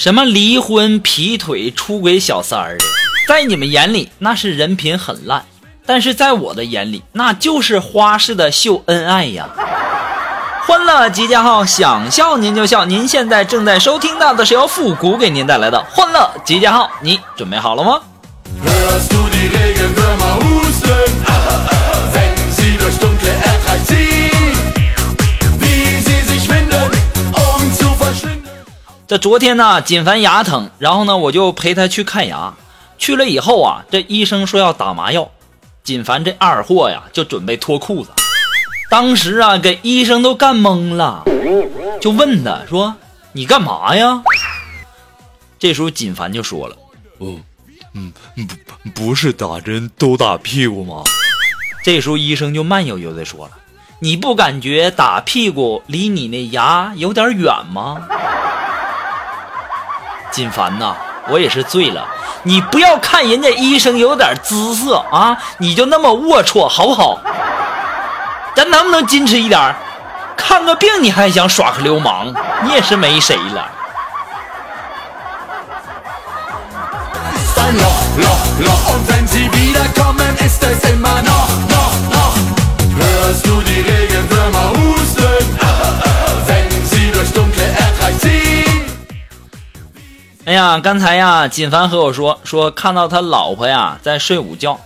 什么离婚、劈腿、出轨小三儿的，在你们眼里那是人品很烂，但是在我的眼里那就是花式的秀恩爱呀！欢乐集结号，想笑您就笑。您现在正在收听到的是由复古给您带来的欢乐集结号，你准备好了吗？这昨天呢，锦凡牙疼，然后呢，我就陪他去看牙。去了以后啊，这医生说要打麻药，锦凡这二货呀，就准备脱裤子。当时啊，给医生都干懵了，就问他说：“你干嘛呀？”这时候锦凡就说了：“哦，嗯，不，不是打针都打屁股吗？”这时候医生就慢悠悠的说了：“你不感觉打屁股离你那牙有点远吗？”锦凡呐，我也是醉了。你不要看人家医生有点姿色啊，你就那么龌龊，好不好？咱能不能矜持一点？看个病你还想耍个流氓，你也是没谁了。哎呀，刚才呀，锦凡和我说说看到他老婆呀在睡午觉，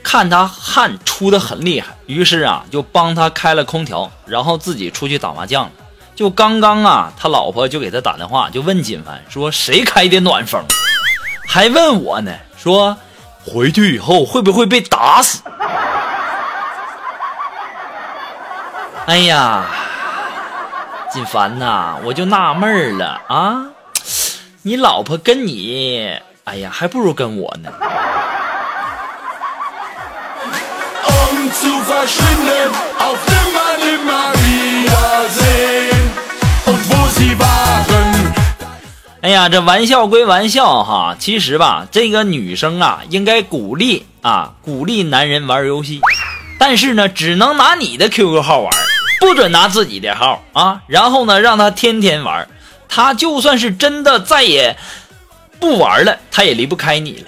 看他汗出的很厉害，于是啊就帮他开了空调，然后自己出去打麻将了。就刚刚啊，他老婆就给他打电话，就问锦凡说谁开的暖风，还问我呢，说回去以后会不会被打死？哎呀，锦凡呐，我就纳闷了啊。你老婆跟你，哎呀，还不如跟我呢。哎呀，这玩笑归玩笑哈，其实吧，这个女生啊，应该鼓励啊，鼓励男人玩游戏，但是呢，只能拿你的 QQ 号玩，不准拿自己的号啊。然后呢，让他天天玩。他就算是真的再也不玩了，他也离不开你了。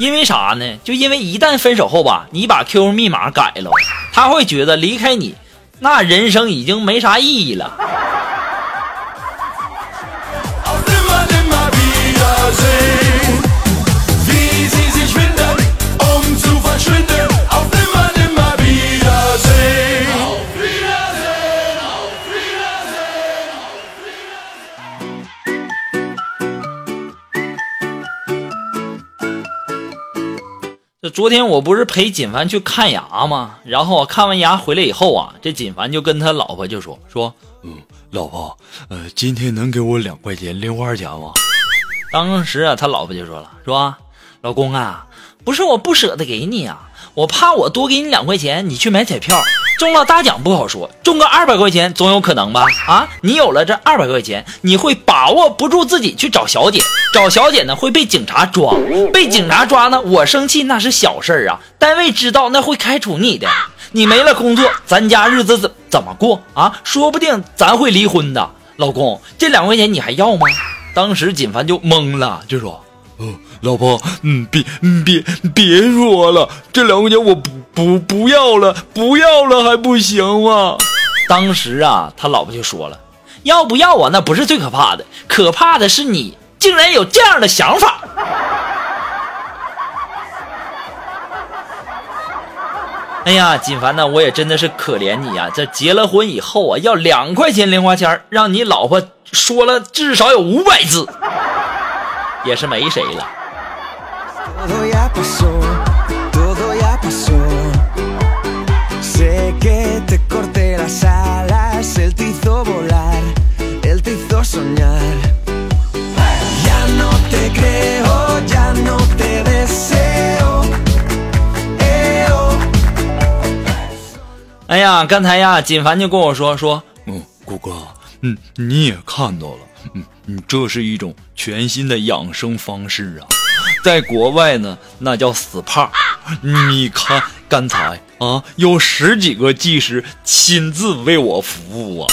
因为啥呢？就因为一旦分手后吧，你把 QQ 密码改了，他会觉得离开你，那人生已经没啥意义了。昨天我不是陪锦凡去看牙吗？然后看完牙回来以后啊，这锦凡就跟他老婆就说说，嗯，老婆，呃，今天能给我两块钱零花钱吗？当时啊，他老婆就说了，说，老公啊，不是我不舍得给你啊，我怕我多给你两块钱，你去买彩票。中了大奖不好说，中个二百块钱总有可能吧？啊，你有了这二百块钱，你会把握不住自己去找小姐，找小姐呢会被警察抓，被警察抓呢，我生气那是小事儿啊，单位知道那会开除你的，你没了工作，咱家日子怎怎么过啊？说不定咱会离婚的。老公，这两块钱你还要吗？当时锦凡就懵了，就说。哦，老婆，嗯，别，嗯别，别说了，这两块钱我不不不要了，不要了还不行吗？当时啊，他老婆就说了，要不要啊？那不是最可怕的，可怕的是你竟然有这样的想法。哎呀，锦凡呢，我也真的是可怜你呀！这结了婚以后啊，要两块钱零花钱，让你老婆说了至少有五百字。也是没谁了。哎呀，刚才呀，锦凡就跟我说说，嗯，谷哥，嗯，你也看到了，嗯嗯，这是一种全新的养生方式啊，在国外呢，那叫 SPA。你看刚才啊，有十几个技师亲自为我服务啊，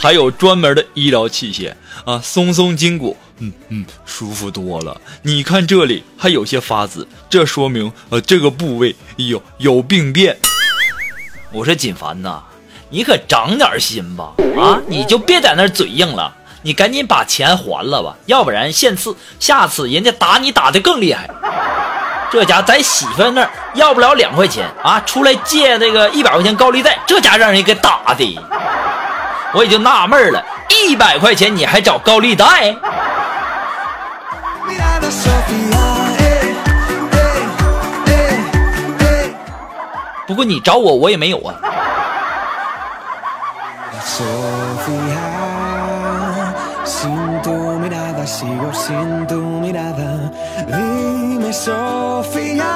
还有专门的医疗器械啊，松松筋骨，嗯嗯，舒服多了。你看这里还有些发紫，这说明呃这个部位有有病变。我说锦凡呐，你可长点心吧啊！你就别在那嘴硬了，你赶紧把钱还了吧，要不然下次下次人家打你打的更厉害。这家在媳妇那儿要不了两块钱啊，出来借这个一百块钱高利贷，这家让人给打的，我也就纳闷了，一百块钱你还找高利贷？不过你找我，我也没有啊。Sin tu mirada sigo sin tu mirada. Dime, Sofía,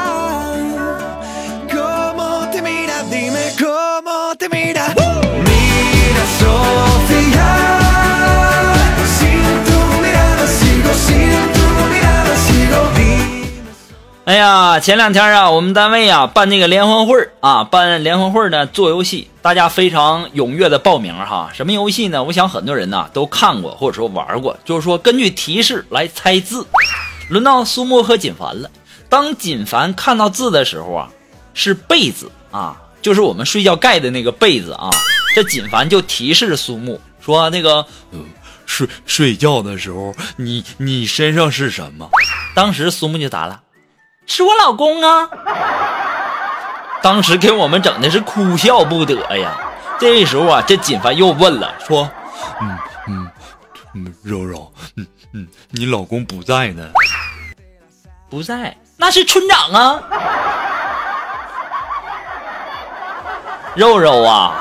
¿cómo te mira. Dime, ¿cómo te mira. 哎呀，前两天啊，我们单位啊办那个联欢会啊，办联欢会呢做游戏，大家非常踊跃的报名哈。什么游戏呢？我想很多人呢都看过或者说玩过，就是说根据提示来猜字。轮到苏木和锦凡了。当锦凡看到字的时候啊，是被子啊，就是我们睡觉盖的那个被子啊。这锦凡就提示苏木说：“那个，睡睡觉的时候，你你身上是什么？”当时苏木就答了。是我老公啊！当时给我们整的是哭笑不得呀。这时候啊，这锦凡又问了，说：“嗯嗯嗯，柔柔，嗯嗯，你老公不在呢？不在？那是村长啊。肉肉啊，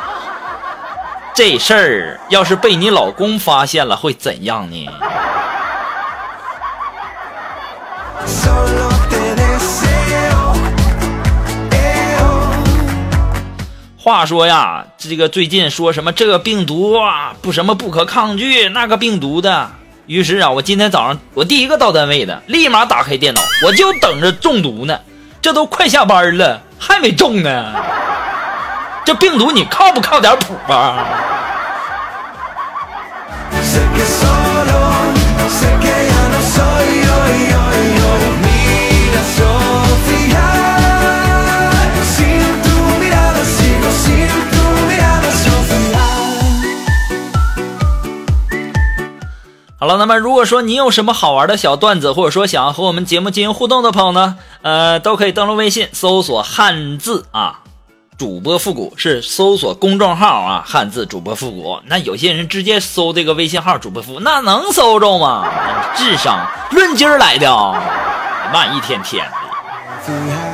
这事儿要是被你老公发现了，会怎样呢？”话说呀，这个最近说什么这个病毒啊不什么不可抗拒，那个病毒的。于是啊，我今天早上我第一个到单位的，立马打开电脑，我就等着中毒呢。这都快下班了，还没中呢。这病毒你靠不靠点谱啊？好了，那么如果说你有什么好玩的小段子，或者说想要和我们节目进行互动的朋友呢，呃，都可以登录微信搜索汉字啊，主播复古是搜索公众号啊，汉字主播复古。那有些人直接搜这个微信号主播复，那能搜着吗？智商论斤儿来的，慢一天天的。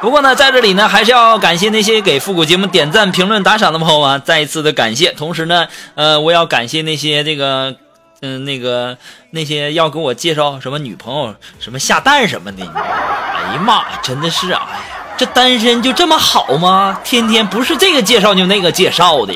不过呢，在这里呢，还是要感谢那些给复古节目点赞、评论、打赏的朋友啊，再一次的感谢。同时呢，呃，我要感谢那些这个。嗯，那个那些要给我介绍什么女朋友、什么下蛋什么的，哎呀妈，真的是，哎呀，这单身就这么好吗？天天不是这个介绍就那个介绍的。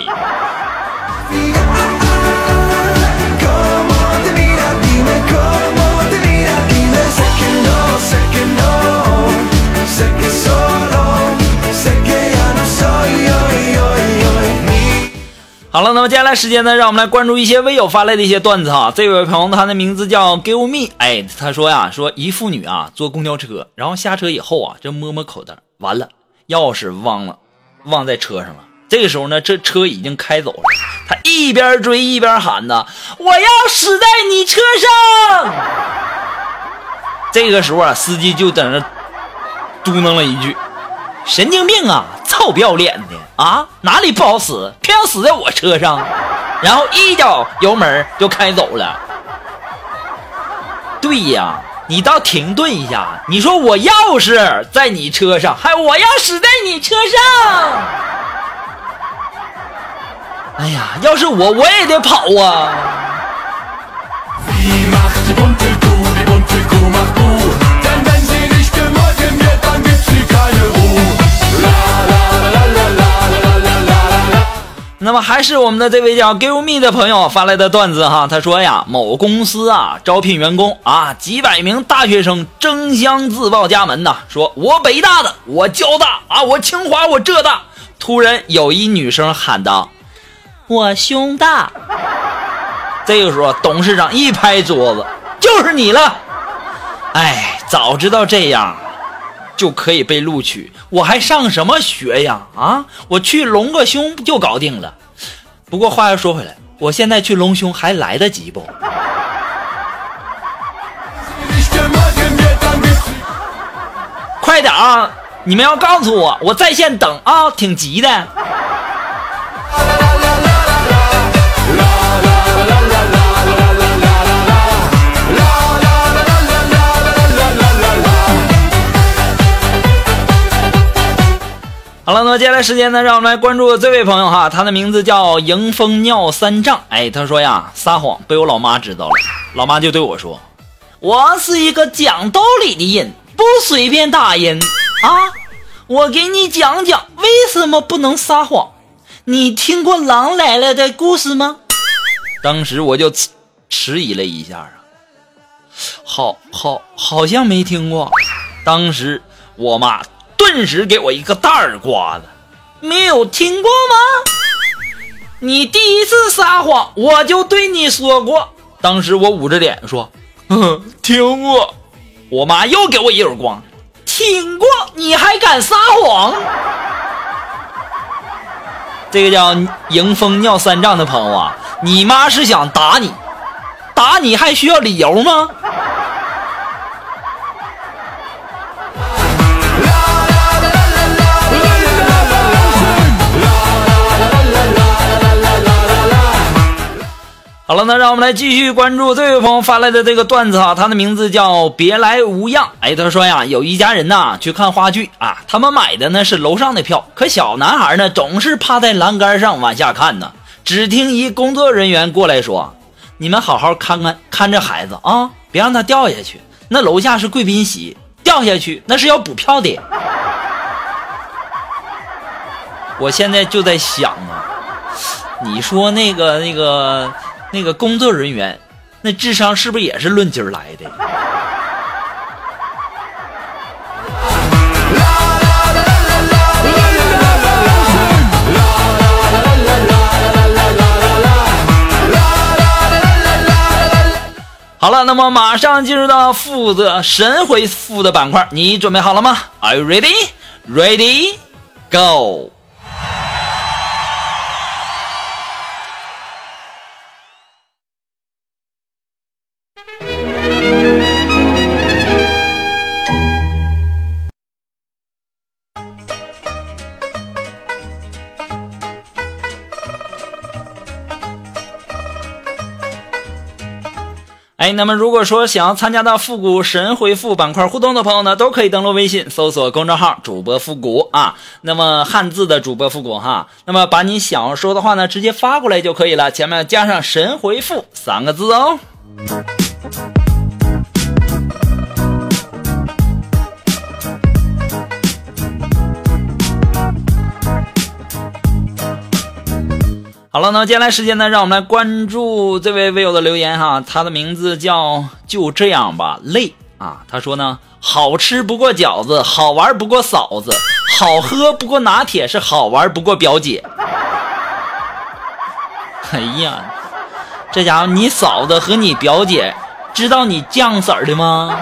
好了，那么接下来时间呢，让我们来关注一些微友发来的一些段子哈。这位朋友他的名字叫 Give Me，哎，他说呀，说一妇女啊坐公交车，然后下车以后啊，这摸摸口袋，完了，钥匙忘了，忘在车上了。这个时候呢，这车已经开走了，他一边追一边喊呢：“我要死在你车上！”这个时候啊，司机就在那嘟囔了一句：“神经病啊！”臭不要脸的啊！哪里不好使，偏要死在我车上，然后一脚油门就开走了。对呀，你倒停顿一下。你说我钥匙在你车上，还我要死在你车上。哎呀，要是我，我也得跑啊。那么还是我们的这位叫 Give Me 的朋友发来的段子哈，他说呀，某公司啊招聘员工啊，几百名大学生争相自报家门呐，说我北大的，我交大啊，我清华，我浙大。突然有一女生喊道：“我胸大。”这个时候董事长一拍桌子：“就是你了！哎，早知道这样。”就可以被录取，我还上什么学呀？啊，我去隆个胸就搞定了？不过话又说回来，我现在去隆胸还来得及不？快点啊！你们要告诉我，我在线等啊，挺急的。好了，那么接下来时间呢，让我们来关注这位朋友哈，他的名字叫迎风尿三丈。哎，他说呀，撒谎被我老妈知道了，老妈就对我说：“我是一个讲道理的人，不随便打人啊。我给你讲讲为什么不能撒谎。你听过狼来了的故事吗？”当时我就迟疑了一下啊，好好好像没听过。当时我妈。顿时给我一个大耳刮子，没有听过吗？你第一次撒谎，我就对你说过。当时我捂着脸说：“听过。”我妈又给我一耳光，听过你还敢撒谎？这个叫迎风尿三丈的朋友啊，你妈是想打你，打你还需要理由吗？好了，那让我们来继续关注这位朋友发来的这个段子哈，他的名字叫别来无恙。哎，他说呀，有一家人呐去看话剧啊，他们买的呢是楼上的票，可小男孩呢总是趴在栏杆上往下看呢。只听一工作人员过来说：“你们好好看看看着孩子啊，别让他掉下去。那楼下是贵宾席，掉下去那是要补票的。” 我现在就在想啊，你说那个那个。那个工作人员，那智商是不是也是论斤来的？好了，那么马上进入到负责神回复的板块，你准备好了吗？Are you ready? Ready? Go! 哎，那么如果说想要参加到复古神回复板块互动的朋友呢，都可以登录微信搜索公众号主播复古啊，那么汉字的主播复古哈，那么把你想要说的话呢，直接发过来就可以了，前面加上神回复三个字哦。好了，那么接下来时间呢，让我们来关注这位微友的留言哈，他的名字叫就这样吧，累啊。他说呢，好吃不过饺子，好玩不过嫂子，好喝不过拿铁，是好玩不过表姐。哎呀，这家伙，你嫂子和你表姐知道你酱色儿的吗？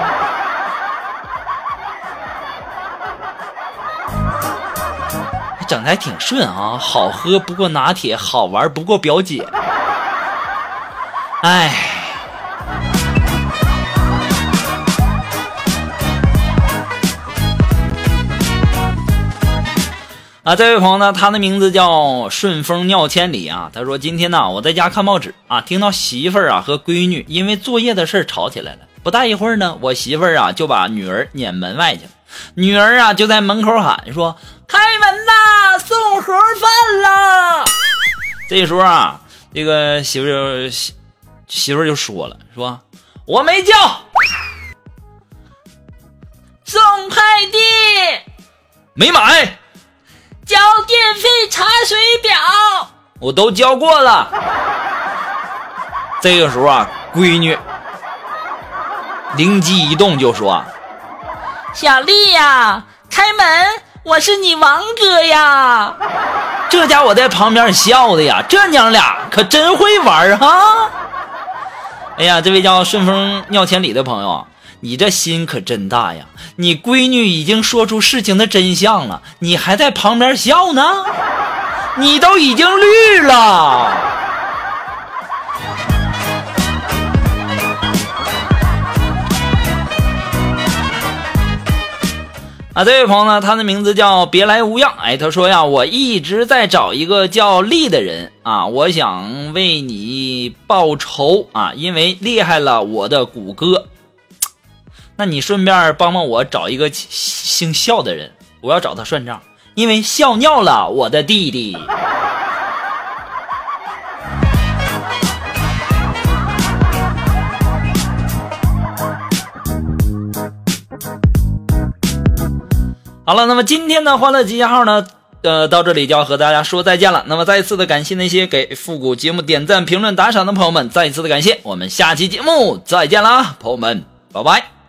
整的还挺顺啊，好喝不过拿铁，好玩不过表姐。哎，啊，这位朋友呢，他的名字叫顺风尿千里啊。他说今天呢，我在家看报纸啊，听到媳妇儿啊和闺女因为作业的事吵起来了。不大一会儿呢，我媳妇儿啊就把女儿撵门外去了。女儿啊就在门口喊说：“开门呐，送盒饭了。”这时候啊，这个媳妇就媳媳妇就说了：“说我没叫，送快递没买，交电费查水表，我都交过了。这个时候啊，闺女灵机一动就说：“小丽呀，开门，我是你王哥呀。”这家伙在旁边笑的呀，这娘俩可真会玩哈！哎呀，这位叫顺风尿千里的朋友，你这心可真大呀！你闺女已经说出事情的真相了，你还在旁边笑呢？你都已经绿了。啊，这位朋友呢，他的名字叫别来无恙。哎，他说呀，我一直在找一个叫丽的人啊，我想为你报仇啊，因为厉害了我的谷歌。那你顺便帮帮我找一个姓笑的人，我要找他算账，因为笑尿了我的弟弟。好了，那么今天的欢乐集结号呢，呃，到这里就要和大家说再见了。那么再一次的感谢那些给复古节目点赞、评论、打赏的朋友们，再一次的感谢。我们下期节目再见啦，朋友们，拜拜。